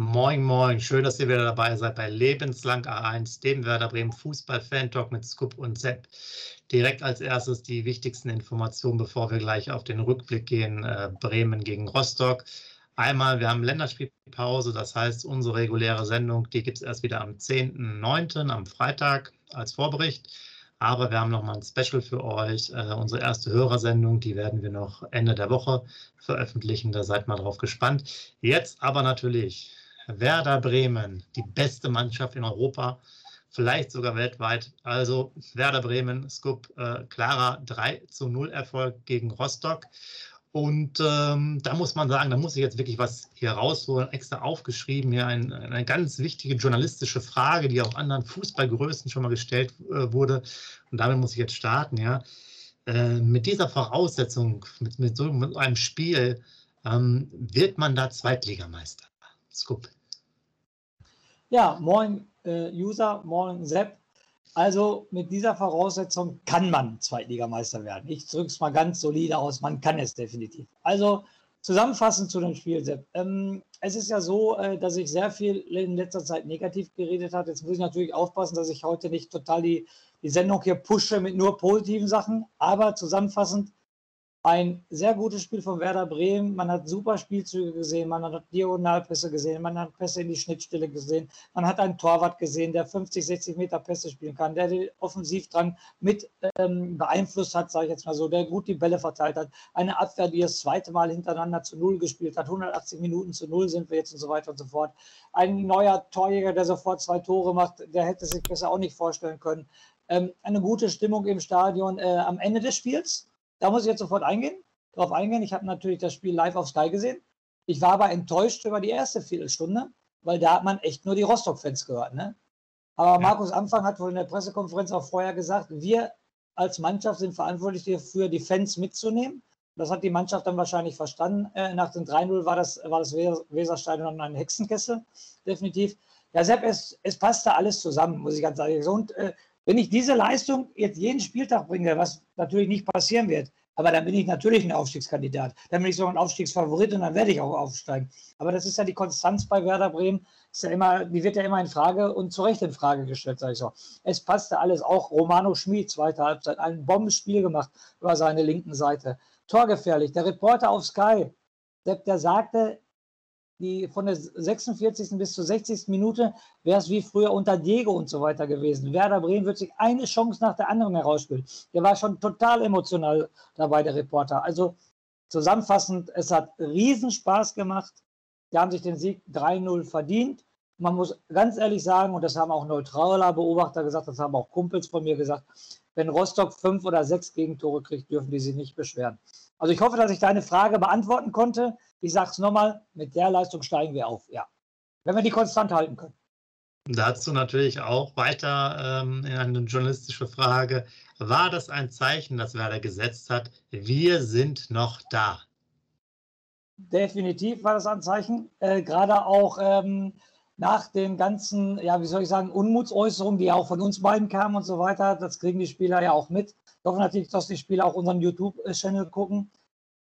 Moin, moin. Schön, dass ihr wieder dabei seid bei Lebenslang A1, dem Werder Bremen Fußball-Fan-Talk mit Scoop und Sepp. Direkt als erstes die wichtigsten Informationen, bevor wir gleich auf den Rückblick gehen. Äh, Bremen gegen Rostock. Einmal, wir haben Länderspielpause, das heißt, unsere reguläre Sendung, die gibt es erst wieder am 10.09., am Freitag als Vorbericht. Aber wir haben nochmal ein Special für euch. Äh, unsere erste Hörersendung, die werden wir noch Ende der Woche veröffentlichen. Da seid mal drauf gespannt. Jetzt aber natürlich Werder Bremen, die beste Mannschaft in Europa, vielleicht sogar weltweit. Also Werder Bremen, Scoop, äh, klarer 3 zu 0 Erfolg gegen Rostock. Und ähm, da muss man sagen, da muss ich jetzt wirklich was hier rausholen, extra aufgeschrieben, hier ein, eine ganz wichtige journalistische Frage, die auch anderen Fußballgrößen schon mal gestellt äh, wurde. Und damit muss ich jetzt starten, ja. Äh, mit dieser Voraussetzung, mit, mit so einem Spiel, ähm, wird man da Zweitligameister. Scoop. Ja, moin äh, User, moin Sepp. Also mit dieser Voraussetzung kann man Zweitligameister werden. Ich drücke es mal ganz solide aus, man kann es definitiv. Also zusammenfassend zu dem Spiel, Sepp. Ähm, es ist ja so, äh, dass ich sehr viel in letzter Zeit negativ geredet habe. Jetzt muss ich natürlich aufpassen, dass ich heute nicht total die, die Sendung hier pushe mit nur positiven Sachen. Aber zusammenfassend, ein sehr gutes Spiel von Werder Bremen. Man hat super Spielzüge gesehen, man hat Diagonalpässe gesehen, man hat Pässe in die Schnittstelle gesehen, man hat einen Torwart gesehen, der 50, 60 Meter Pässe spielen kann, der den Offensivdrang mit ähm, beeinflusst hat, sage ich jetzt mal so, der gut die Bälle verteilt hat. Eine Abwehr, die das zweite Mal hintereinander zu Null gespielt hat. 180 Minuten zu Null sind wir jetzt und so weiter und so fort. Ein neuer Torjäger, der sofort zwei Tore macht, der hätte sich besser auch nicht vorstellen können. Ähm, eine gute Stimmung im Stadion äh, am Ende des Spiels da muss ich jetzt sofort eingehen, darauf eingehen. Ich habe natürlich das Spiel live auf Sky gesehen. Ich war aber enttäuscht über die erste Viertelstunde, weil da hat man echt nur die Rostock-Fans gehört. Ne? Aber ja. Markus Anfang hat wohl in der Pressekonferenz auch vorher gesagt, wir als Mannschaft sind verantwortlich dafür, die Fans mitzunehmen. Das hat die Mannschaft dann wahrscheinlich verstanden. Äh, nach dem 3-0 war das, war das Weserstadion ein Hexenkessel, definitiv. Ja, Sepp, es, es passte alles zusammen, muss ich ganz ehrlich sagen. Und äh, wenn ich diese Leistung jetzt jeden Spieltag bringe, was natürlich nicht passieren wird, aber dann bin ich natürlich ein Aufstiegskandidat. Dann bin ich sogar ein Aufstiegsfavorit und dann werde ich auch aufsteigen. Aber das ist ja die Konstanz bei Werder Bremen. Ist ja immer, die wird ja immer in Frage und zu Recht in Frage gestellt, sage ich so. Es passte alles. Auch Romano Schmid, zweite Halbzeit, ein Bombenspiel gemacht über seine linken Seite. Torgefährlich. Der Reporter auf Sky, der, der sagte, die von der 46. bis zur 60. Minute wäre es wie früher unter Diego und so weiter gewesen. Werder Bremen wird sich eine Chance nach der anderen herausspielen. Der war schon total emotional dabei, der Reporter. Also zusammenfassend, es hat riesen Spaß gemacht. Die haben sich den Sieg 3-0 verdient. Man muss ganz ehrlich sagen, und das haben auch neutraler Beobachter gesagt, das haben auch Kumpels von mir gesagt, wenn Rostock fünf oder sechs Gegentore kriegt, dürfen die sich nicht beschweren. Also ich hoffe, dass ich deine Frage beantworten konnte. Ich sage es nochmal, mit der Leistung steigen wir auf, ja. Wenn wir die konstant halten können. Dazu natürlich auch weiter ähm, eine journalistische Frage. War das ein Zeichen, das Werder gesetzt hat? Wir sind noch da. Definitiv war das ein Zeichen. Äh, Gerade auch ähm, nach den ganzen, ja, wie soll ich sagen, Unmutsäußerungen, die auch von uns beiden kamen und so weiter. Das kriegen die Spieler ja auch mit. Ich hoffe natürlich, dass die Spieler auch unseren YouTube-Channel gucken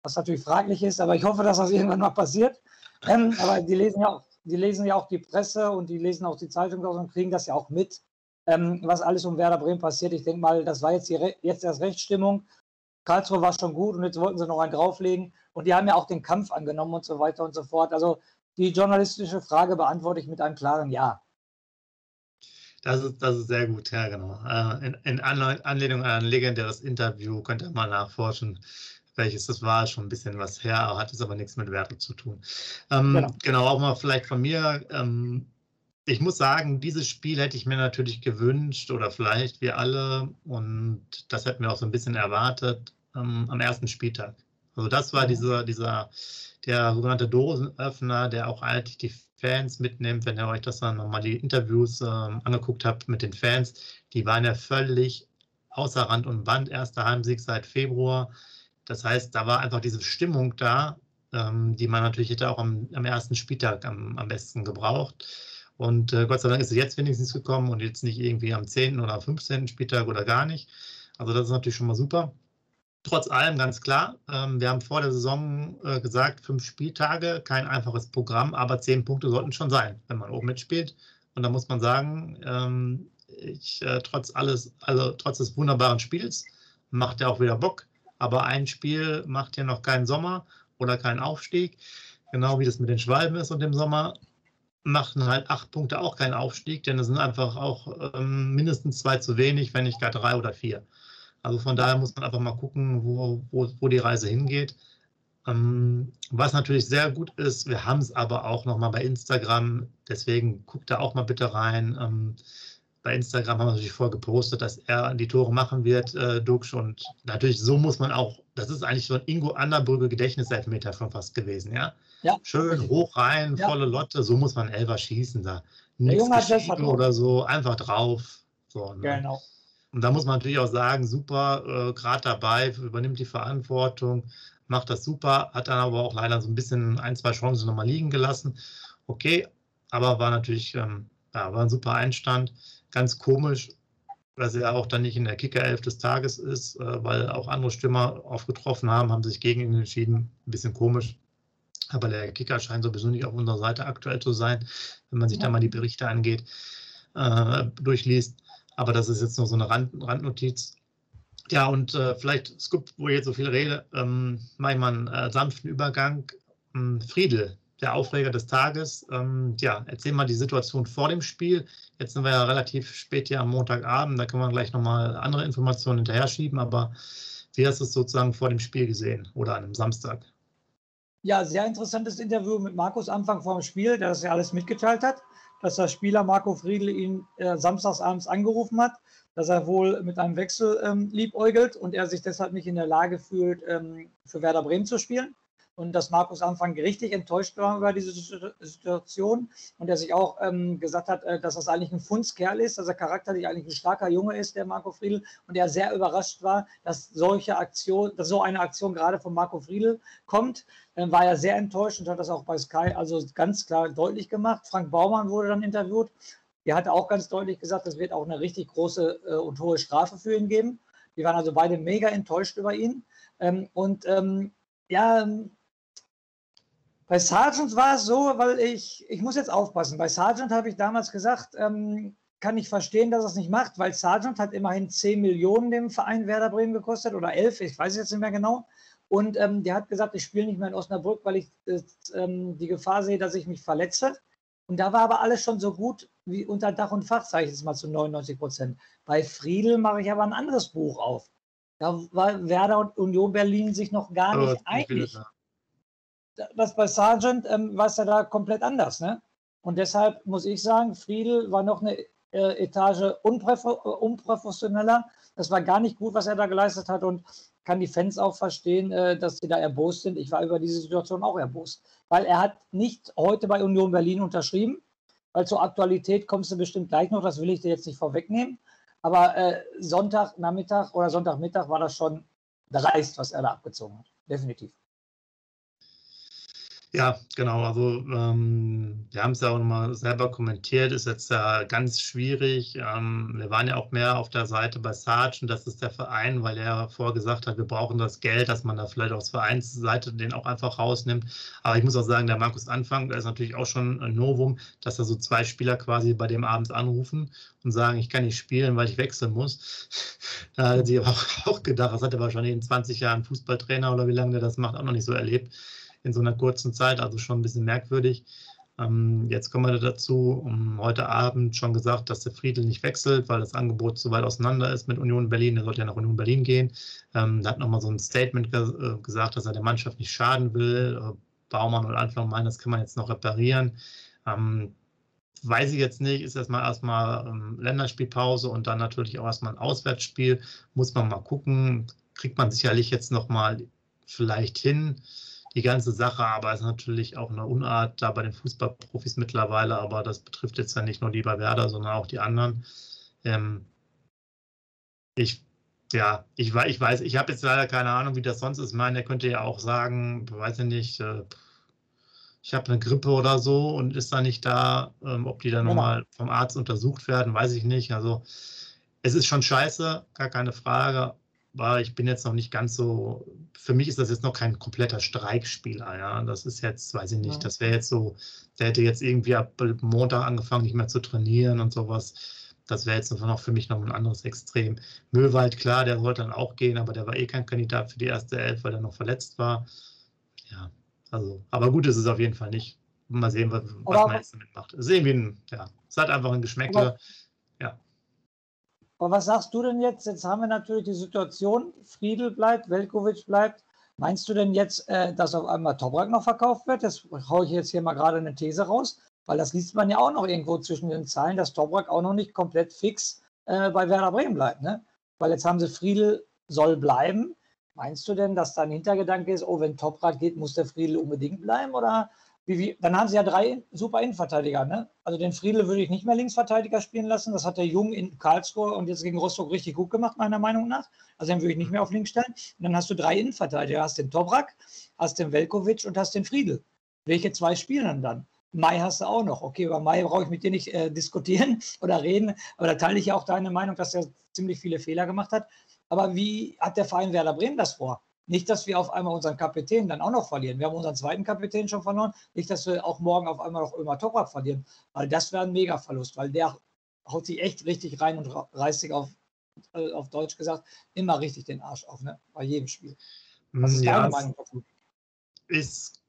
was natürlich fraglich ist, aber ich hoffe, dass das irgendwann mal passiert. Ähm, aber die lesen ja auch, die lesen ja auch die Presse und die lesen auch die Zeitung und kriegen das ja auch mit, ähm, was alles um Werder Bremen passiert. Ich denke mal, das war jetzt, die, jetzt erst Rechtsstimmung. Karlsruhe war schon gut und jetzt wollten sie noch einen drauflegen. Und die haben ja auch den Kampf angenommen und so weiter und so fort. Also die journalistische Frage beantworte ich mit einem klaren Ja. Das ist, das ist sehr gut, ja, genau. Äh, in, in Anlehnung an ein legendäres Interview könnt ihr mal nachforschen, welches das war, schon ein bisschen was her, hat es aber nichts mit Werte zu tun. Ähm, genau. genau. auch mal vielleicht von mir. Ähm, ich muss sagen, dieses Spiel hätte ich mir natürlich gewünscht oder vielleicht wir alle und das hätten wir auch so ein bisschen erwartet ähm, am ersten Spieltag. Also das war dieser, dieser, der sogenannte Dosenöffner, der auch eigentlich die Fans mitnimmt, wenn ihr euch das dann nochmal die Interviews äh, angeguckt habt mit den Fans, die waren ja völlig außer Rand und Band, erster Heimsieg seit Februar. Das heißt, da war einfach diese Stimmung da, ähm, die man natürlich hätte auch am, am ersten Spieltag am, am, besten gebraucht. Und äh, Gott sei Dank ist es jetzt wenigstens gekommen und jetzt nicht irgendwie am 10. oder 15. Spieltag oder gar nicht. Also das ist natürlich schon mal super. Trotz allem ganz klar, ähm, wir haben vor der Saison äh, gesagt, fünf Spieltage, kein einfaches Programm, aber zehn Punkte sollten schon sein, wenn man oben mitspielt. Und da muss man sagen, ähm, ich, äh, trotz alles, also trotz des wunderbaren Spiels, macht er auch wieder Bock. Aber ein Spiel macht ja noch keinen Sommer oder keinen Aufstieg. Genau wie das mit den Schwalben ist und dem Sommer machten halt acht Punkte auch keinen Aufstieg, denn es sind einfach auch ähm, mindestens zwei zu wenig, wenn nicht gar drei oder vier. Also von daher muss man einfach mal gucken, wo, wo, wo die Reise hingeht. Ähm, was natürlich sehr gut ist, wir haben es aber auch nochmal bei Instagram, deswegen guckt da auch mal bitte rein. Ähm, bei Instagram haben wir natürlich vorher gepostet, dass er die Tore machen wird, äh, Duxch. Und natürlich so muss man auch, das ist eigentlich so ein Ingo Anderbrügge Gedächtniselfmeter schon fast gewesen, ja? Ja. Schön hoch rein, ja. volle Lotte, so muss man Elfer schießen da. Nichts oder so, einfach drauf. So, ne? Genau. Und da muss man natürlich auch sagen, super, äh, gerade dabei, übernimmt die Verantwortung, macht das super, hat dann aber auch leider so ein bisschen ein, zwei Chancen nochmal liegen gelassen. Okay, aber war natürlich, ähm, ja, war ein super Einstand. Ganz komisch, dass er auch dann nicht in der Kicker-Elf des Tages ist, äh, weil auch andere Stürmer aufgetroffen haben, haben sich gegen ihn entschieden. Ein bisschen komisch. Aber der Kicker scheint sowieso nicht auf unserer Seite aktuell zu sein, wenn man sich ja. da mal die Berichte angeht, äh, durchliest. Aber das ist jetzt nur so eine Rand, Randnotiz. Ja, und äh, vielleicht, Scoop, wo ich jetzt so viel rede, ähm, mache ich mal einen äh, sanften Übergang. Ähm, Friedel, der Aufreger des Tages. Ähm, ja, erzähl mal die Situation vor dem Spiel. Jetzt sind wir ja relativ spät hier am Montagabend, da können wir gleich nochmal andere Informationen hinterher schieben, aber wie hast du es sozusagen vor dem Spiel gesehen oder an einem Samstag? Ja, sehr interessantes Interview mit Markus Anfang vor dem Spiel, der das ja alles mitgeteilt hat dass der Spieler Marco Friedl ihn äh, samstagsabends angerufen hat, dass er wohl mit einem Wechsel ähm, liebäugelt und er sich deshalb nicht in der Lage fühlt, ähm, für Werder Bremen zu spielen und dass Markus Anfang richtig enttäuscht war über diese Situation und er sich auch ähm, gesagt hat, äh, dass das eigentlich ein Fundskerl ist, dass er charakterlich eigentlich ein starker Junge ist, der Marco Friedl und er sehr überrascht war, dass solche Aktion, dass so eine Aktion gerade von Marco Friedl kommt, äh, war er sehr enttäuscht und hat das auch bei Sky also ganz klar deutlich gemacht. Frank Baumann wurde dann interviewt. Er hatte auch ganz deutlich gesagt, es wird auch eine richtig große äh, und hohe Strafe für ihn geben. Die waren also beide mega enttäuscht über ihn. Ähm, und ähm, ja, bei Sargent war es so, weil ich, ich muss jetzt aufpassen. Bei Sargent habe ich damals gesagt, ähm, kann ich verstehen, dass er es nicht macht, weil Sargent hat immerhin 10 Millionen dem Verein Werder Bremen gekostet oder 11, ich weiß jetzt nicht mehr genau. Und ähm, der hat gesagt, ich spiele nicht mehr in Osnabrück, weil ich äh, die Gefahr sehe, dass ich mich verletze. Und da war aber alles schon so gut wie unter Dach und Fach, sage ich jetzt mal zu 99 Prozent. Bei Friedel mache ich aber ein anderes Buch auf. Da war Werder und Union Berlin sich noch gar nicht einig das bei Sargent ähm, war es ja da komplett anders. Ne? Und deshalb muss ich sagen, Friedel war noch eine äh, Etage unprofessioneller. Das war gar nicht gut, was er da geleistet hat und kann die Fans auch verstehen, äh, dass sie da erbost sind. Ich war über diese Situation auch erbost, weil er hat nicht heute bei Union Berlin unterschrieben, weil zur Aktualität kommst du bestimmt gleich noch, das will ich dir jetzt nicht vorwegnehmen. Aber äh, Sonntagnachmittag oder Sonntagmittag war das schon dreist, was er da abgezogen hat. Definitiv. Ja, genau. Also ähm, wir haben es ja auch nochmal selber kommentiert, ist jetzt ja ganz schwierig. Ähm, wir waren ja auch mehr auf der Seite bei Sargent, das ist der Verein, weil er vorher gesagt hat, wir brauchen das Geld, dass man da vielleicht auf Vereinsseite den auch einfach rausnimmt. Aber ich muss auch sagen, der Markus Anfang, der ist natürlich auch schon ein Novum, dass da so zwei Spieler quasi bei dem abends anrufen und sagen, ich kann nicht spielen, weil ich wechseln muss. da hat sie aber auch gedacht, das hat er wahrscheinlich in 20 Jahren Fußballtrainer oder wie lange der das macht, auch noch nicht so erlebt in so einer kurzen Zeit, also schon ein bisschen merkwürdig. Ähm, jetzt kommen wir dazu, um heute Abend schon gesagt, dass der Friedel nicht wechselt, weil das Angebot zu weit auseinander ist mit Union Berlin. Er sollte ja nach Union Berlin gehen. Ähm, da hat nochmal so ein Statement ge äh, gesagt, dass er der Mannschaft nicht schaden will. Äh, Baumann und Anfang meinen, das kann man jetzt noch reparieren. Ähm, weiß ich jetzt nicht, ist erstmal erstmal ähm, Länderspielpause und dann natürlich auch erstmal ein Auswärtsspiel. Muss man mal gucken. Kriegt man sicherlich jetzt nochmal vielleicht hin die ganze Sache, aber es ist natürlich auch eine Unart da bei den Fußballprofis mittlerweile, aber das betrifft jetzt ja nicht nur die bei Werder, sondern auch die anderen. Ähm, ich, ja, ich, ich weiß, ich habe jetzt leider keine Ahnung, wie das sonst ist. Ich meine, er könnte ja auch sagen, weiß ich nicht, äh, ich habe eine Grippe oder so und ist da nicht da, ähm, ob die dann genau. nochmal vom Arzt untersucht werden, weiß ich nicht. Also es ist schon scheiße, gar keine Frage, aber ich bin jetzt noch nicht ganz so, für mich ist das jetzt noch kein kompletter Streikspieler, ja. Das ist jetzt, weiß ich nicht, ja. das wäre jetzt so, der hätte jetzt irgendwie ab Montag angefangen, nicht mehr zu trainieren und sowas. Das wäre jetzt noch für mich noch ein anderes Extrem. Möwald, klar, der wollte dann auch gehen, aber der war eh kein Kandidat für die erste Elf, weil er noch verletzt war. Ja, also, aber gut ist es auf jeden Fall nicht. Mal sehen, was, was man jetzt damit macht. Es ist irgendwie ein, ja, es hat einfach ein Geschmäckle. Aber was sagst du denn jetzt? Jetzt haben wir natürlich die Situation, Friedel bleibt, Velkovic bleibt. Meinst du denn jetzt, äh, dass auf einmal Toprak noch verkauft wird? Das haue ich jetzt hier mal gerade eine These raus, weil das liest man ja auch noch irgendwo zwischen den Zeilen, dass Toprak auch noch nicht komplett fix äh, bei Werder Bremen bleibt. Ne? Weil jetzt haben sie Friedel soll bleiben. Meinst du denn, dass da ein Hintergedanke ist, oh, wenn Toprak geht, muss der Friedel unbedingt bleiben? Oder wie, wie, dann haben sie ja drei super Innenverteidiger. Ne? Also den Friedel würde ich nicht mehr Linksverteidiger spielen lassen. Das hat der Jung in Karlsruhe und jetzt gegen Rostock richtig gut gemacht, meiner Meinung nach. Also den würde ich nicht mehr auf links stellen. Und dann hast du drei Innenverteidiger. Hast den Toprak, hast den Velkovic und hast den Friedel. Welche zwei spielen dann? Mai hast du auch noch. Okay, über Mai brauche ich mit dir nicht äh, diskutieren oder reden, aber da teile ich ja auch deine Meinung, dass er ziemlich viele Fehler gemacht hat. Aber wie hat der Verein Werder Bremen das vor? Nicht, dass wir auf einmal unseren Kapitän dann auch noch verlieren. Wir haben unseren zweiten Kapitän schon verloren. Nicht, dass wir auch morgen auf einmal noch Ömer Toprak verlieren. Weil das wäre ein Mega-Verlust, weil der haut sich echt richtig rein und reißt sich auf, äh, auf Deutsch gesagt immer richtig den Arsch auf, ne? bei jedem Spiel. Was ist ja, deine Meinung dazu? Ist,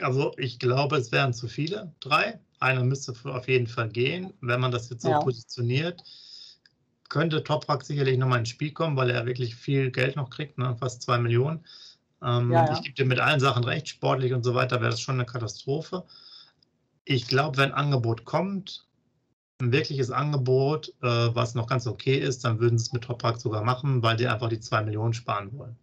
also ich glaube, es wären zu viele, drei. Einer müsste auf jeden Fall gehen, wenn man das jetzt so ja. positioniert könnte Toprak sicherlich nochmal ins Spiel kommen, weil er wirklich viel Geld noch kriegt, ne? fast zwei Millionen. Ähm, ja, ja. Ich gebe dir mit allen Sachen recht, sportlich und so weiter wäre das schon eine Katastrophe. Ich glaube, wenn ein Angebot kommt, ein wirkliches Angebot, äh, was noch ganz okay ist, dann würden sie es mit Toprak sogar machen, weil die einfach die zwei Millionen sparen wollen.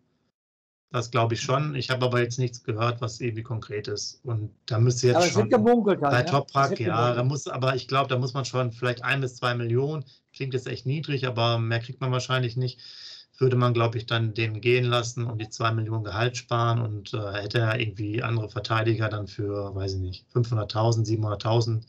Das glaube ich schon. Ich habe aber jetzt nichts gehört, was irgendwie konkret ist. Und da müsste jetzt aber schon gemunkelt bei halt, Toprak, ja, da muss, aber ich glaube, da muss man schon vielleicht ein bis zwei Millionen. Klingt jetzt echt niedrig, aber mehr kriegt man wahrscheinlich nicht. Würde man, glaube ich, dann den gehen lassen und die zwei Millionen Gehalt sparen und äh, hätte er irgendwie andere Verteidiger dann für, weiß ich nicht, 500.000, 700.000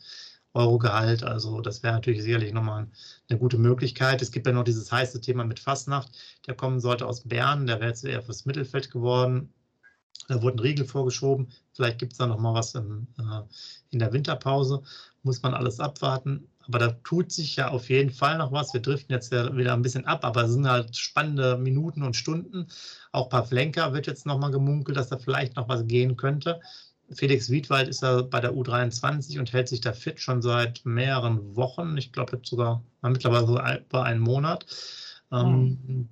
Euro Gehalt. Also das wäre natürlich sicherlich nochmal eine gute Möglichkeit. Es gibt ja noch dieses heiße Thema mit Fastnacht, der kommen sollte aus Bern, der wäre jetzt eher fürs Mittelfeld geworden. Da wurde ein Riegel vorgeschoben. Vielleicht gibt es da noch mal was im, äh, in der Winterpause. Muss man alles abwarten. Aber da tut sich ja auf jeden Fall noch was. Wir driften jetzt ja wieder ein bisschen ab, aber es sind halt spannende Minuten und Stunden. Auch Pavlenka wird jetzt noch mal gemunkelt, dass da vielleicht noch was gehen könnte. Felix Wiedwald ist ja bei der U23 und hält sich da fit schon seit mehreren Wochen. Ich glaube jetzt sogar mittlerweile so über einen Monat. Mhm.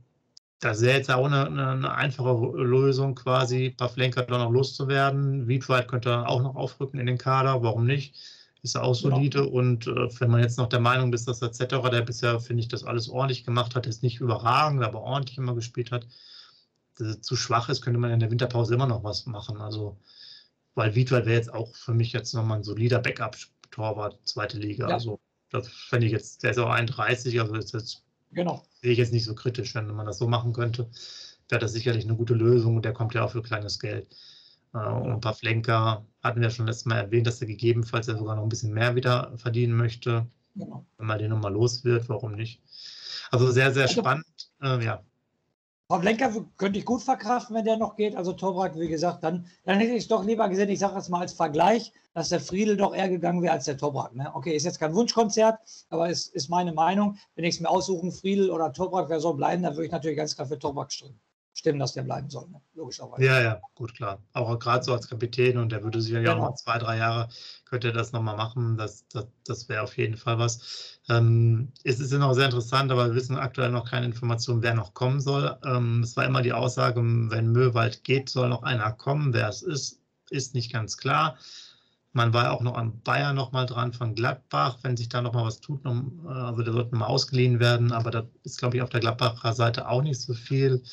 das wäre jetzt auch eine, eine, einfache Lösung, quasi Pavlenka da noch loszuwerden. Wiedwald könnte auch noch aufrücken in den Kader, warum nicht? Ist er auch solide genau. und äh, wenn man jetzt noch der Meinung ist, dass der Zetterer, der bisher, finde ich, das alles ordentlich gemacht hat, jetzt nicht überragend, aber ordentlich immer gespielt hat, zu schwach ist, könnte man in der Winterpause immer noch was machen. Also weil Wiedwald wäre jetzt auch für mich jetzt nochmal ein solider Backup-Torwart, zweite Liga. Ja. Also das fände ich jetzt, der ist auch 31, also ist jetzt, genau. sehe ich jetzt nicht so kritisch, wenn man das so machen könnte. Wäre das sicherlich eine gute Lösung und der kommt ja auch für kleines Geld. Äh, und ein paar Flenker hatten wir schon letztes Mal erwähnt, dass er gegebenenfalls ja sogar noch ein bisschen mehr wieder verdienen möchte. Genau. Wenn man den nochmal los wird, warum nicht? Also sehr, sehr also spannend. Äh, ja. Pavlenka könnte ich gut verkraften, wenn der noch geht. Also Toprak, wie gesagt, dann, dann hätte ich es doch lieber gesehen, ich sage das mal als Vergleich, dass der Friedel doch eher gegangen wäre als der Toprak. Ne? Okay, ist jetzt kein Wunschkonzert, aber es ist meine Meinung. Wenn ich es mir aussuchen, Friedel oder Toprak, wer soll bleiben, dann würde ich natürlich ganz klar für Toprak stimmen. Stimmen, dass der bleiben soll, ne? logischerweise. Ja, ja, gut, klar. Auch gerade so als Kapitän und der würde sicher ja genau. noch zwei, drei Jahre, könnte er das nochmal machen. Das, das, das wäre auf jeden Fall was. Ähm, es ist ja noch sehr interessant, aber wir wissen aktuell noch keine Informationen, wer noch kommen soll. Ähm, es war immer die Aussage, wenn Möwald geht, soll noch einer kommen. Wer es ist, ist nicht ganz klar. Man war ja auch noch an Bayern noch mal dran von Gladbach, wenn sich da noch mal was tut, also der sollte mal ausgeliehen werden, aber da ist, glaube ich, auf der Gladbacher Seite auch nicht so viel.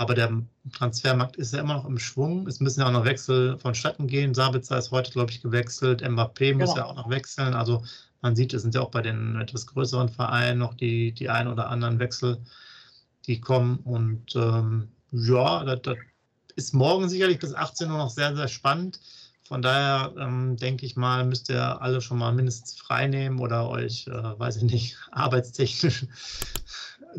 Aber der Transfermarkt ist ja immer noch im Schwung. Es müssen ja auch noch Wechsel vonstatten gehen. Sabitzer ist heute, glaube ich, gewechselt. Mbappé muss genau. ja auch noch wechseln. Also man sieht, es sind ja auch bei den etwas größeren Vereinen noch die, die ein oder anderen Wechsel, die kommen. Und ähm, ja, das, das, ist morgen sicherlich bis 18 Uhr noch sehr, sehr spannend. Von daher ähm, denke ich mal, müsst ihr alle schon mal mindestens frei nehmen oder euch, äh, weiß ich nicht, arbeitstechnisch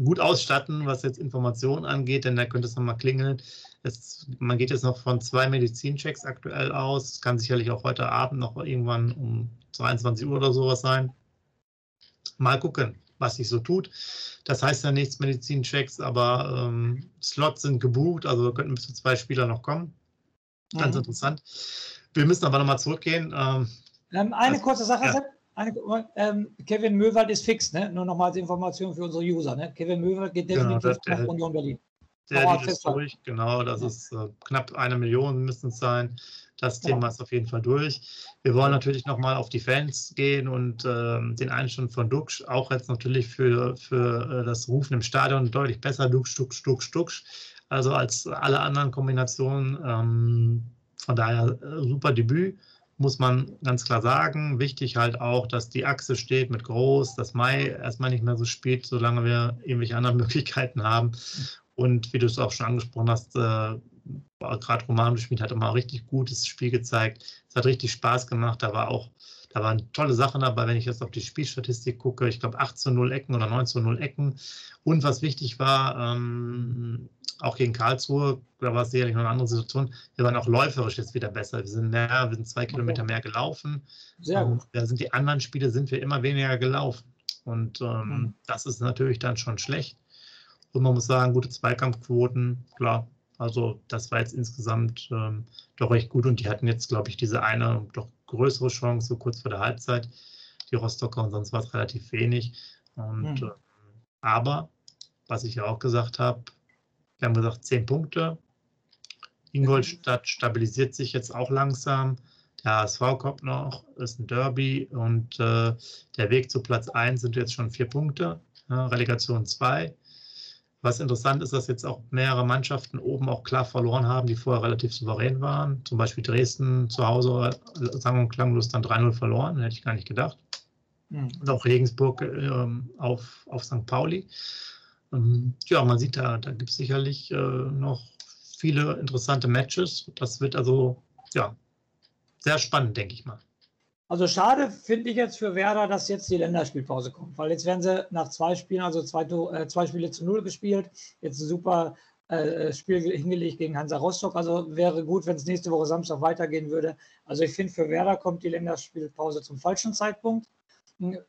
gut ausstatten, was jetzt Informationen angeht, denn da könnte es nochmal klingeln. Es, man geht jetzt noch von zwei Medizinchecks aktuell aus. Es kann sicherlich auch heute Abend noch irgendwann um 22 Uhr oder sowas sein. Mal gucken, was sich so tut. Das heißt ja nichts Medizinchecks, aber ähm, Slots sind gebucht, also könnten bis zu zwei Spieler noch kommen. Ganz mhm. interessant. Wir müssen aber nochmal zurückgehen. Ähm, ähm eine also, kurze Sache, ja. Ähm, Kevin Möwald ist fix, ne? Nur nochmal als Information für unsere User. Ne? Kevin Möwald geht genau, definitiv genau, nach Union Berlin. Der ist durch, genau, das ist äh, knapp eine Million müssen es sein. Das genau. Thema ist auf jeden Fall durch. Wir wollen natürlich nochmal auf die Fans gehen und äh, den Einstand von Duxch, auch jetzt natürlich für, für äh, das Rufen im Stadion deutlich besser, Duxch, Duxch, Duxch, Duxch, also als alle anderen Kombinationen. Ähm, von daher äh, super Debüt muss man ganz klar sagen. Wichtig halt auch, dass die Achse steht mit Groß, dass Mai erstmal nicht mehr so spielt, solange wir irgendwelche anderen Möglichkeiten haben. Und wie du es auch schon angesprochen hast, äh, gerade Romano Schmid hat immer richtig gutes Spiel gezeigt. Es hat richtig Spaß gemacht. Da war auch, da waren tolle Sachen dabei, wenn ich jetzt auf die Spielstatistik gucke. Ich glaube 8 zu 0 Ecken oder 9 zu 0 Ecken. Und was wichtig war, ähm, auch gegen Karlsruhe, da war es sicherlich noch eine andere Situation. Wir waren auch läuferisch jetzt wieder besser. Wir sind mehr, wir sind zwei Kilometer mehr gelaufen. Sehr gut. Da sind die anderen Spiele sind wir immer weniger gelaufen. Und ähm, mhm. das ist natürlich dann schon schlecht. Und man muss sagen, gute Zweikampfquoten, klar. Also das war jetzt insgesamt ähm, doch recht gut. Und die hatten jetzt, glaube ich, diese eine doch größere Chance, so kurz vor der Halbzeit. Die Rostocker und sonst war es relativ wenig. Und, mhm. äh, aber, was ich ja auch gesagt habe, wir haben gesagt, zehn Punkte. Ingolstadt stabilisiert sich jetzt auch langsam. Der HSV kommt noch, ist ein Derby und äh, der Weg zu Platz 1 sind jetzt schon vier Punkte, ja, Relegation 2. Was interessant ist, dass jetzt auch mehrere Mannschaften oben auch klar verloren haben, die vorher relativ souverän waren. Zum Beispiel Dresden zu Hause, sagen und klanglos dann 3-0 verloren, hätte ich gar nicht gedacht. Mhm. Und auch Regensburg äh, auf, auf St. Pauli. Ähm, ja, man sieht da, da gibt es sicherlich äh, noch viele interessante Matches. Das wird also ja sehr spannend, denke ich mal. Also schade finde ich jetzt für Werder, dass jetzt die Länderspielpause kommt, weil jetzt werden sie nach zwei Spielen, also zwei, äh, zwei Spiele zu null gespielt, jetzt ein super äh, Spiel hingelegt gegen Hansa Rostock. Also wäre gut, wenn es nächste Woche Samstag weitergehen würde. Also ich finde, für Werder kommt die Länderspielpause zum falschen Zeitpunkt.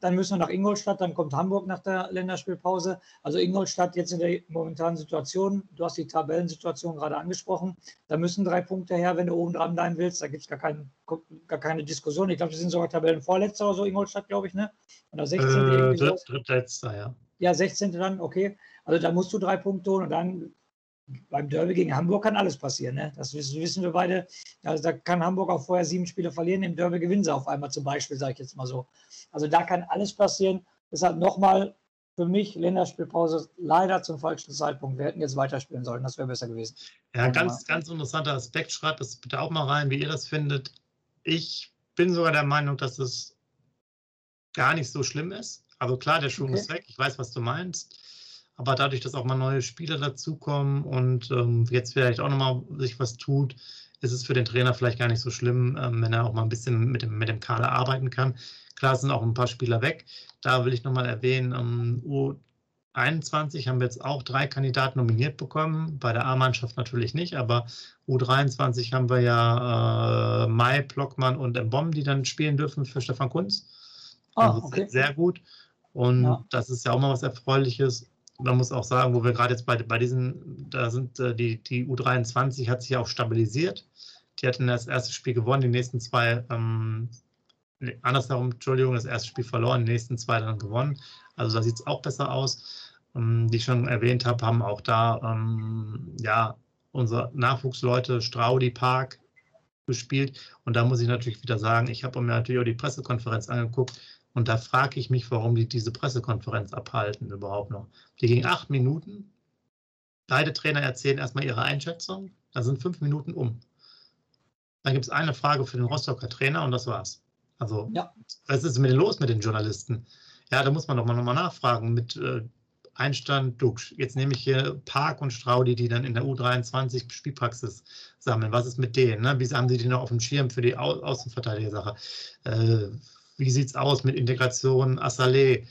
Dann müssen wir nach Ingolstadt, dann kommt Hamburg nach der Länderspielpause. Also Ingolstadt jetzt in der momentanen Situation, du hast die Tabellensituation gerade angesprochen, da müssen drei Punkte her, wenn du oben dran bleiben willst. Da gibt es gar, kein, gar keine Diskussion. Ich glaube, sie sind sogar Tabellenvorletzter oder so, Ingolstadt, glaube ich, ne? Oder 16. Äh, dritt, drittletzter, ja. Ja, 16. dann, okay. Also da musst du drei Punkte holen und dann beim Derby gegen Hamburg kann alles passieren. Ne? Das wissen wir beide. Also da kann Hamburg auch vorher sieben Spiele verlieren, im Derby gewinnen sie auf einmal zum Beispiel, sage ich jetzt mal so. Also da kann alles passieren. Deshalb nochmal für mich Länderspielpause leider zum falschen Zeitpunkt. Wir hätten jetzt weiterspielen sollen, das wäre besser gewesen. Ja, ganz, ganz interessanter Aspekt. Schreibt das bitte auch mal rein, wie ihr das findet. Ich bin sogar der Meinung, dass es gar nicht so schlimm ist. Also klar, der Schwung okay. ist weg. Ich weiß, was du meinst. Aber dadurch, dass auch mal neue Spieler dazukommen und ähm, jetzt vielleicht auch nochmal sich was tut, ist es für den Trainer vielleicht gar nicht so schlimm, ähm, wenn er auch mal ein bisschen mit dem, mit dem Kader arbeiten kann. Klar sind auch ein paar Spieler weg. Da will ich nochmal erwähnen, um U21 haben wir jetzt auch drei Kandidaten nominiert bekommen. Bei der A-Mannschaft natürlich nicht, aber U23 haben wir ja äh, Mai, Blockmann und Mbom, die dann spielen dürfen für Stefan Kunz. Ah, also okay. Sehr gut. Und ja. das ist ja auch mal was Erfreuliches man muss auch sagen, wo wir gerade jetzt bei, bei diesen, da sind äh, die, die U23 hat sich auch stabilisiert. Die hatten das erste Spiel gewonnen, die nächsten zwei, ähm, andersherum, Entschuldigung, das erste Spiel verloren, die nächsten zwei dann gewonnen. Also da sieht es auch besser aus. Ähm, die ich schon erwähnt habe, haben auch da ähm, ja unsere Nachwuchsleute Straudi Park gespielt. Und da muss ich natürlich wieder sagen, ich habe mir natürlich auch die Pressekonferenz angeguckt und da frage ich mich, warum die diese Pressekonferenz abhalten überhaupt noch. Die ging acht Minuten. Beide Trainer erzählen erstmal ihre Einschätzung. Da sind fünf Minuten um. Dann gibt es eine Frage für den Rostocker Trainer und das war's. Also, ja. was ist mit denn los mit den Journalisten? Ja, da muss man doch mal nochmal nachfragen mit äh, Einstand, Duxch. Jetzt nehme ich hier Park und Straudi, die dann in der U23 Spielpraxis sammeln. Was ist mit denen? Ne? Wie haben sie die noch auf dem Schirm für die Au Außenverteidiger-Sache? Äh, wie sieht es aus mit Integration, Assalé,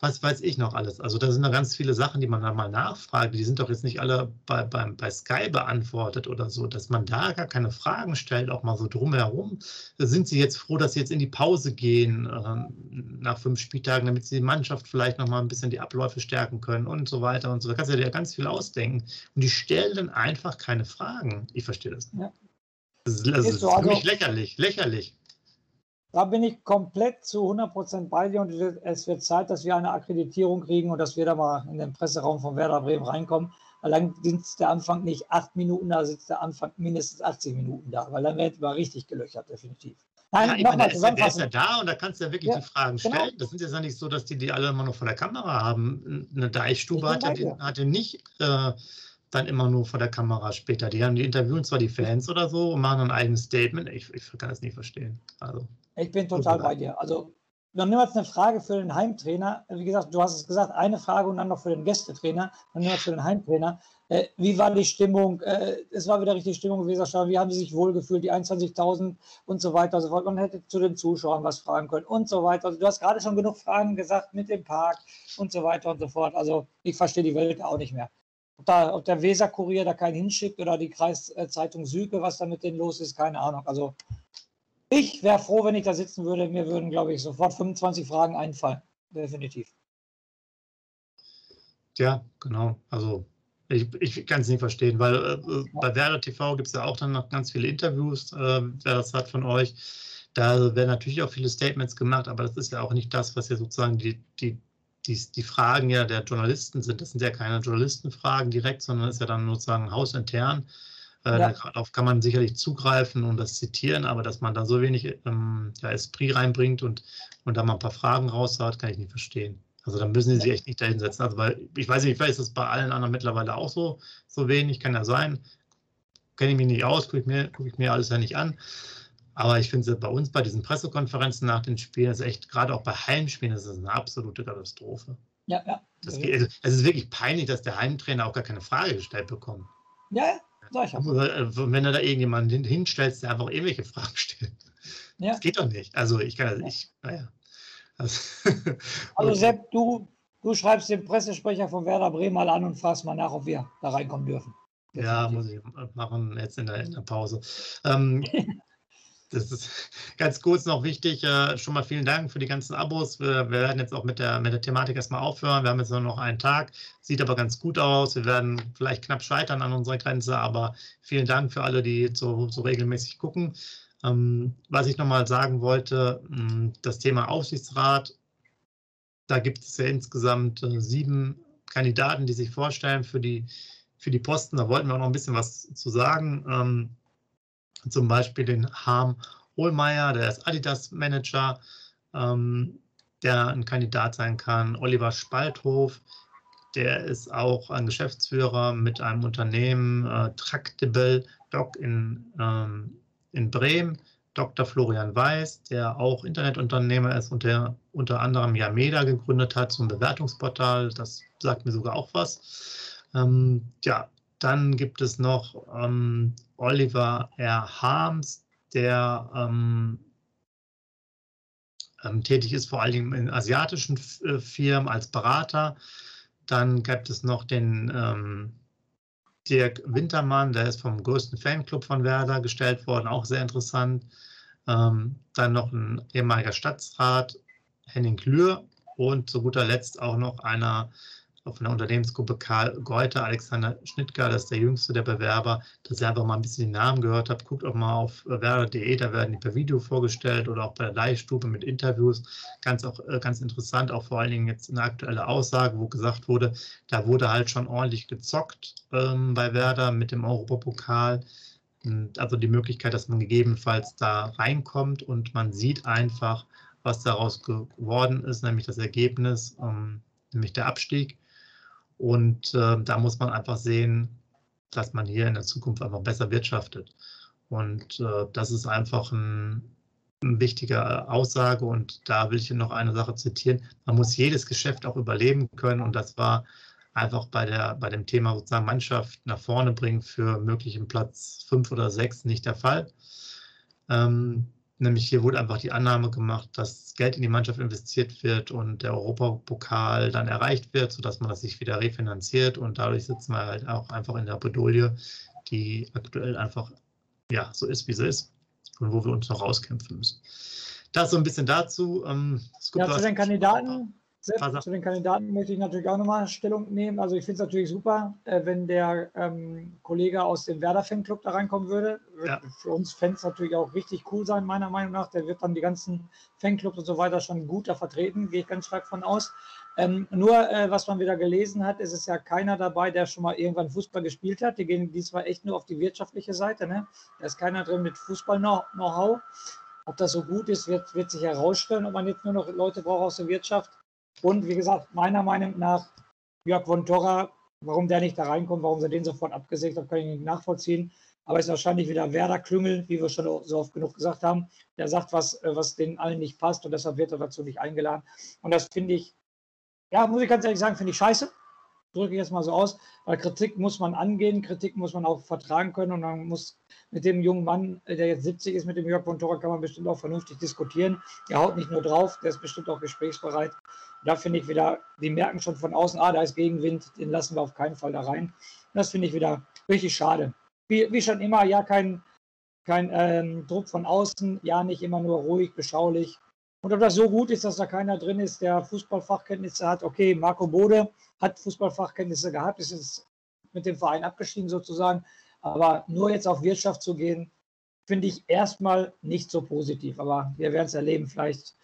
was weiß ich noch alles. Also da sind da ganz viele Sachen, die man da mal nachfragt. Die sind doch jetzt nicht alle bei, bei, bei Sky beantwortet oder so, dass man da gar keine Fragen stellt, auch mal so drumherum. Sind Sie jetzt froh, dass Sie jetzt in die Pause gehen äh, nach fünf Spieltagen, damit Sie die Mannschaft vielleicht noch mal ein bisschen die Abläufe stärken können und so weiter und so. Da kannst du dir ja ganz viel ausdenken. Und die stellen dann einfach keine Fragen. Ich verstehe das nicht. Ja. Das ist, das ist, ist für mich also lächerlich, lächerlich. Da bin ich komplett zu 100% bei dir und es wird Zeit, dass wir eine Akkreditierung kriegen und dass wir da mal in den Presseraum von Werder Bremen reinkommen. Allein sitzt der Anfang nicht acht Minuten da, sitzt der Anfang mindestens 80 Minuten da, weil dann wird man richtig gelöchert, definitiv. Nein, ja, ist ja, der ist ja da und da kannst du ja wirklich ja, die Fragen genau. stellen. Das sind ja nicht so, dass die die alle immer nur vor der Kamera haben. Eine Deichstube hat ja, hatte nicht äh, dann immer nur vor der Kamera später. Die haben die interviewen zwar die Fans oder so und machen ein eigenes Statement. Ich, ich kann das nicht verstehen. Also. Ich bin total bei dir. Also, wir jetzt eine Frage für den Heimtrainer. Wie gesagt, du hast es gesagt, eine Frage und dann noch für den Gästetrainer. Dann wir für den Heimtrainer. Äh, wie war die Stimmung? Äh, es war wieder richtig Stimmung gewesen. Wie haben sie sich wohlgefühlt? Die 21.000 und so weiter und so fort. Man hätte zu den Zuschauern was fragen können und so weiter. Also, du hast gerade schon genug Fragen gesagt mit dem Park und so weiter und so fort. Also, ich verstehe die Welt auch nicht mehr. Ob, da, ob der Weser-Kurier da keinen hinschickt oder die Kreiszeitung Süke, was da mit denen los ist, keine Ahnung. Also, ich wäre froh, wenn ich da sitzen würde. Mir würden, glaube ich, sofort 25 Fragen einfallen. Definitiv. Ja, genau. Also ich, ich kann es nicht verstehen, weil äh, bei Werder TV gibt es ja auch dann noch ganz viele Interviews, äh, wer das hat von euch. Da werden natürlich auch viele Statements gemacht, aber das ist ja auch nicht das, was ja sozusagen die, die, die, die Fragen ja der Journalisten sind. Das sind ja keine Journalistenfragen direkt, sondern ist ja dann sozusagen hausintern. Äh, ja. Darauf kann man sicherlich zugreifen und das zitieren, aber dass man da so wenig ähm, ja, Esprit reinbringt und, und da mal ein paar Fragen raushaut, kann ich nicht verstehen. Also da müssen sie sich echt nicht dahinsetzen. Also weil ich weiß nicht, vielleicht ist es bei allen anderen mittlerweile auch so, so wenig, kann ja sein. Kenne ich mich nicht aus, gucke ich, mir, guck ich mir alles ja nicht an. Aber ich finde es bei uns bei diesen Pressekonferenzen nach den Spielen, ist echt, gerade auch bei Heimspielen, ist es eine absolute Katastrophe. Ja, ja. Das geht, also, es ist wirklich peinlich, dass der Heimtrainer auch gar keine Frage gestellt bekommt. Ja, Sag ich Wenn du da irgendjemanden hinstellst, der einfach irgendwelche Fragen stellt. Ja. Das geht doch nicht. Also ich kann das nicht. Naja. Also, also Sepp, du, du schreibst den Pressesprecher von Werder Bremen mal an und fragst mal nach, ob wir da reinkommen dürfen. Ja, muss ich machen jetzt in der, in der Pause. Ähm, das ist ganz kurz noch wichtig. Äh, schon mal vielen Dank für die ganzen Abos. Wir, werden jetzt auch mit der, mit der Thematik erstmal aufhören. Wir haben jetzt nur noch einen Tag. Sieht aber ganz gut aus. Wir werden vielleicht knapp scheitern an unserer Grenze, aber vielen Dank für alle, die so, so regelmäßig gucken. Ähm, was ich nochmal sagen wollte, hm, das Thema Aufsichtsrat. Da gibt es ja insgesamt äh, sieben Kandidaten, die sich vorstellen für die, für die Posten. Da wollten wir auch noch ein bisschen was zu sagen. Zum Beispiel den Harm Ohlmeier, der ist Adidas-Manager, ähm, der ein Kandidat sein kann. Oliver Spalthof, der ist auch ein Geschäftsführer mit einem Unternehmen äh, Tractable Doc in, ähm, in Bremen. Dr. Florian Weiß, der auch Internetunternehmer ist und der unter anderem Yameda gegründet hat zum Bewertungsportal. Das sagt mir sogar auch was. Ähm, ja, dann gibt es noch ähm, Oliver R. Harms, der ähm, ähm, tätig ist vor allem in asiatischen äh, Firmen als Berater. Dann gibt es noch den ähm, Dirk Wintermann, der ist vom größten Fanclub von Werder gestellt worden, auch sehr interessant. Ähm, dann noch ein ehemaliger Stadtrat, Henning Klür und zu guter Letzt auch noch einer von der Unternehmensgruppe Karl Geuter, Alexander Schnittger, das ist der jüngste der Bewerber, dass ihr einfach mal ein bisschen die Namen gehört habt. Guckt auch mal auf werder.de, da werden die per Video vorgestellt oder auch bei der Leihstube mit Interviews. Ganz, auch, äh, ganz interessant, auch vor allen Dingen jetzt eine aktuelle Aussage, wo gesagt wurde, da wurde halt schon ordentlich gezockt ähm, bei Werder mit dem Europapokal. Also die Möglichkeit, dass man gegebenenfalls da reinkommt und man sieht einfach, was daraus geworden ist, nämlich das Ergebnis, ähm, nämlich der Abstieg. Und äh, da muss man einfach sehen, dass man hier in der Zukunft einfach besser wirtschaftet. Und äh, das ist einfach ein, eine wichtige Aussage. Und da will ich noch eine Sache zitieren. Man muss jedes Geschäft auch überleben können. Und das war einfach bei, der, bei dem Thema sozusagen Mannschaft nach vorne bringen für möglichen Platz fünf oder sechs nicht der Fall. Ähm, Nämlich hier wurde einfach die Annahme gemacht, dass Geld in die Mannschaft investiert wird und der Europapokal dann erreicht wird, sodass man das sich wieder refinanziert und dadurch sitzen wir halt auch einfach in der Bedolie, die aktuell einfach ja so ist, wie sie ist und wo wir uns noch rauskämpfen müssen. Das so ein bisschen dazu. Ähm, ja, zu den Kandidaten Zu den Kandidaten möchte ich natürlich auch nochmal Stellung nehmen. Also ich finde es natürlich super, äh, wenn der ähm, Kollege aus dem Werder-Fanclub da reinkommen würde. Ja. Für uns Fans natürlich auch richtig cool sein, meiner Meinung nach. Der wird dann die ganzen Fanclubs und so weiter schon gut da vertreten, gehe ich ganz stark von aus. Ähm, nur, äh, was man wieder gelesen hat, ist es ja keiner dabei, der schon mal irgendwann Fußball gespielt hat. Die gehen diesmal echt nur auf die wirtschaftliche Seite. Ne? Da ist keiner drin mit Fußball-Know-how. Ob das so gut ist, wird, wird sich herausstellen, ob man jetzt nur noch Leute braucht aus der Wirtschaft. Und wie gesagt, meiner Meinung nach, Jörg von Torra, warum der nicht da reinkommt, warum sie den sofort abgesägt haben, kann ich nicht nachvollziehen. Aber es ist wahrscheinlich wieder Werder-Klüngel, wie wir schon so oft genug gesagt haben. Der sagt was, äh, was denen allen nicht passt und deshalb wird er dazu nicht eingeladen. Und das finde ich, ja, muss ich ganz ehrlich sagen, finde ich scheiße. Drücke ich jetzt mal so aus, weil Kritik muss man angehen, Kritik muss man auch vertragen können und man muss mit dem jungen Mann, äh, der jetzt 70 ist, mit dem Jörg von Torra, kann man bestimmt auch vernünftig diskutieren. Der haut nicht nur drauf, der ist bestimmt auch gesprächsbereit. Da finde ich wieder, die merken schon von außen, ah, da ist Gegenwind, den lassen wir auf keinen Fall da rein. Das finde ich wieder richtig schade. Wie, wie schon immer, ja, kein, kein ähm, Druck von außen, ja, nicht immer nur ruhig, beschaulich. Und ob das so gut ist, dass da keiner drin ist, der Fußballfachkenntnisse hat, okay, Marco Bode hat Fußballfachkenntnisse gehabt, ist jetzt mit dem Verein abgestiegen sozusagen. Aber nur jetzt auf Wirtschaft zu gehen, finde ich erstmal nicht so positiv. Aber wir werden es erleben. Vielleicht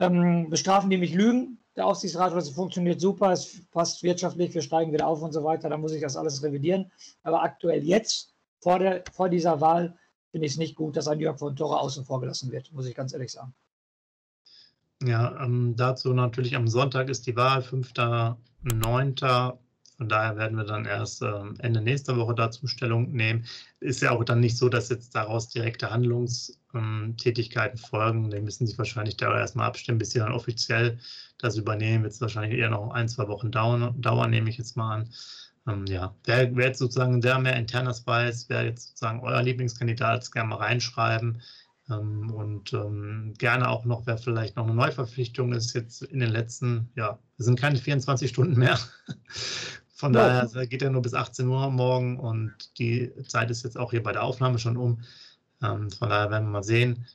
ähm, bestrafen die mich Lügen. Der Aufsichtsrat, das funktioniert super, es passt wirtschaftlich, wir steigen wieder auf und so weiter. Da muss ich das alles revidieren. Aber aktuell jetzt, vor, der, vor dieser Wahl, finde ich es nicht gut, dass ein Jörg von Torre außen vor gelassen wird, muss ich ganz ehrlich sagen. Ja, ähm, dazu natürlich am Sonntag ist die Wahl, 5.9. Von daher werden wir dann erst ähm, Ende nächster Woche dazu Stellung nehmen. Ist ja auch dann nicht so, dass jetzt daraus direkte Handlungstätigkeiten folgen. Die müssen sich wahrscheinlich da erstmal abstimmen, bis sie dann offiziell das übernehmen. Wird es wahrscheinlich eher noch ein, zwei Wochen dauern, dauern nehme ich jetzt mal an. Ähm, ja, wer, wer jetzt sozusagen der mehr internes weiß, wer jetzt sozusagen euer Lieblingskandidat ist, gerne mal reinschreiben. Ähm, und ähm, gerne auch noch, wer vielleicht noch eine Neuverpflichtung ist, jetzt in den letzten, ja, es sind keine 24 Stunden mehr. Von ja. daher geht er nur bis 18 Uhr morgen und die Zeit ist jetzt auch hier bei der Aufnahme schon um. Ähm, von daher werden wir mal sehen.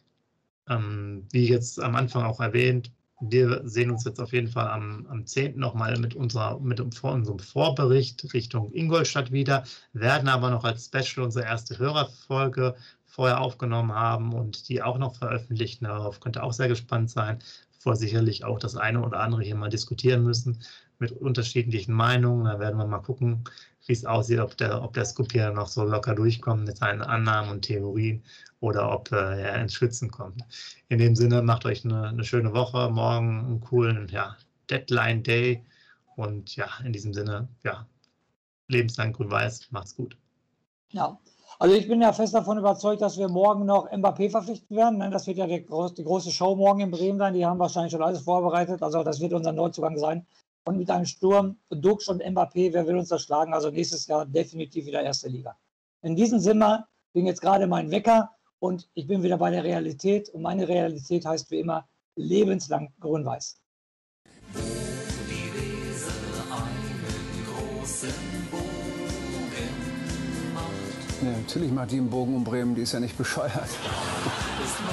Ähm, wie jetzt am Anfang auch erwähnt, wir sehen uns jetzt auf jeden Fall am, am 10. nochmal mit, unserer, mit unserem Vorbericht Richtung Ingolstadt wieder, werden aber noch als Special unsere erste Hörerfolge vorher aufgenommen haben und die auch noch veröffentlichen. Darauf könnte auch sehr gespannt sein, bevor sicherlich auch das eine oder andere hier mal diskutieren müssen mit unterschiedlichen Meinungen. Da werden wir mal gucken, wie es aussieht, ob der, ob der Scoop hier noch so locker durchkommt mit seinen Annahmen und Theorien oder ob äh, er ins Schwitzen kommt. In dem Sinne, macht euch eine, eine schöne Woche, morgen einen coolen ja, Deadline Day und ja, in diesem Sinne, ja, lebenslang grün-weiß, macht's gut. Ja, also ich bin ja fest davon überzeugt, dass wir morgen noch Mbappé verpflichten werden. Das wird ja die große Show morgen in Bremen sein. Die haben wahrscheinlich schon alles vorbereitet. Also das wird unser Neuzugang sein. Und mit einem Sturm, Dux und Mbappé, wer will uns das schlagen? Also nächstes Jahr definitiv wieder erste Liga. In diesem Sinne bin jetzt gerade mein Wecker und ich bin wieder bei der Realität. Und meine Realität heißt wie immer lebenslang grün-weiß. Ja, natürlich macht die einen Bogen um Bremen, die ist ja nicht bescheuert.